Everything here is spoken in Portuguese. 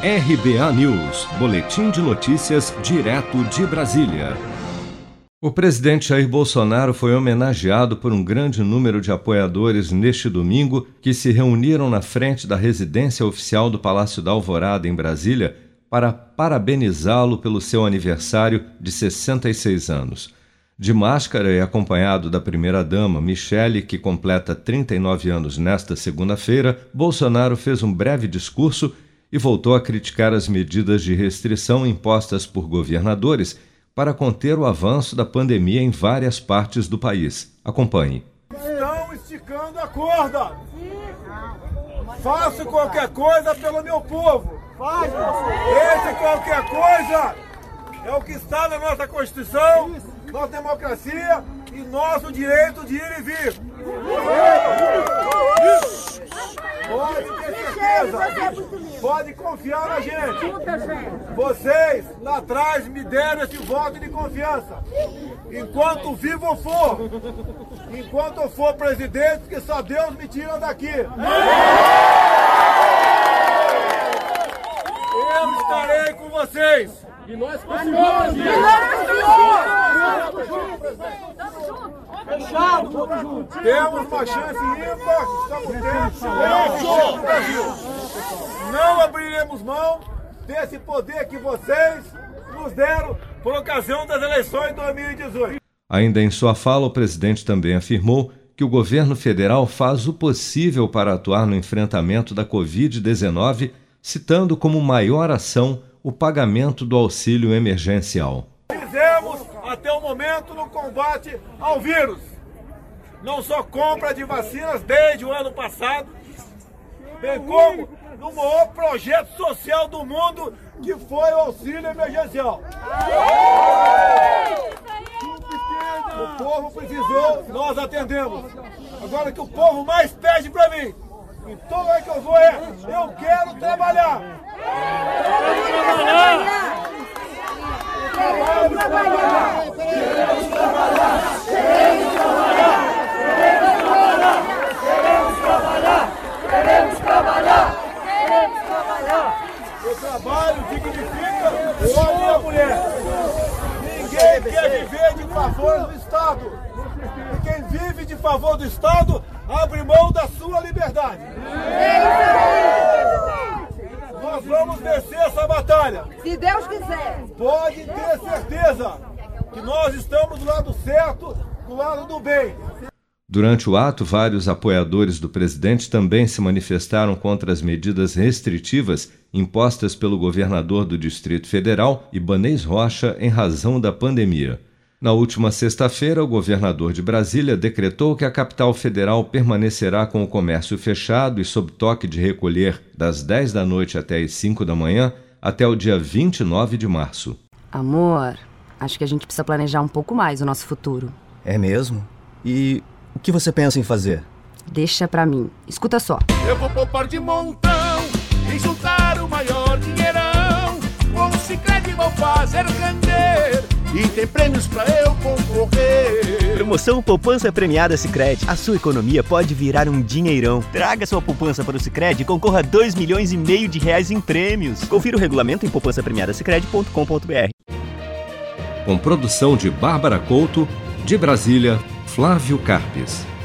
RBA News, Boletim de Notícias, direto de Brasília. O presidente Jair Bolsonaro foi homenageado por um grande número de apoiadores neste domingo que se reuniram na frente da residência oficial do Palácio da Alvorada, em Brasília, para parabenizá-lo pelo seu aniversário de 66 anos. De máscara e acompanhado da primeira-dama, Michele, que completa 39 anos nesta segunda-feira, Bolsonaro fez um breve discurso e voltou a criticar as medidas de restrição impostas por governadores para conter o avanço da pandemia em várias partes do país. Acompanhe. Estão esticando a corda. Faço qualquer coisa pelo meu povo. Esse qualquer coisa é o que está na nossa Constituição, nossa democracia e nosso direito de ir e vir. Pode ter certeza. Pode confiar na gente. Vocês lá atrás me deram esse voto de confiança. Enquanto vivo for, enquanto eu for presidente, que só Deus me tira daqui. Eu estarei com vocês. E nós continuamos. E nós continuamos. Fechado, vamos junto. Temos uma chance ímpar, estamos dentro do Brasil. Não abriremos mão desse poder que vocês nos deram por ocasião das eleições de 2018. Ainda em sua fala, o presidente também afirmou que o governo federal faz o possível para atuar no enfrentamento da Covid-19, citando como maior ação o pagamento do auxílio emergencial até o momento no combate ao vírus. Não só compra de vacinas desde o ano passado, bem como no maior projeto social do mundo, que foi o auxílio emergencial. O povo precisou, nós atendemos. Agora que o povo mais pede para mim, então é que eu vou é, O trabalho significa homem e mulher. Ninguém quer viver de favor do Estado. E quem vive de favor do Estado abre mão da sua liberdade. Nós vamos vencer essa batalha. Se Deus quiser. Pode ter certeza que nós estamos do lado certo, do lado do bem. Durante o ato, vários apoiadores do presidente também se manifestaram contra as medidas restritivas impostas pelo governador do Distrito Federal, Ibanês Rocha, em razão da pandemia. Na última sexta-feira, o governador de Brasília decretou que a capital federal permanecerá com o comércio fechado e sob toque de recolher das 10 da noite até as 5 da manhã até o dia 29 de março. Amor, acho que a gente precisa planejar um pouco mais o nosso futuro. É mesmo? E o que você pensa em fazer? Deixa pra mim. Escuta só. Eu vou poupar de montão, insultar o maior dinheirão. Com o Cicred vou fazer render e tem prêmios para eu concorrer. Promoção Poupança Premiada Sicredi. A sua economia pode virar um dinheirão. Traga sua poupança para o Sicredi e concorra a 2 milhões e meio de reais em prêmios. Confira o regulamento em poupancapremiadasicredi.com.br. Com produção de Bárbara Couto, de Brasília, Flávio Carpes.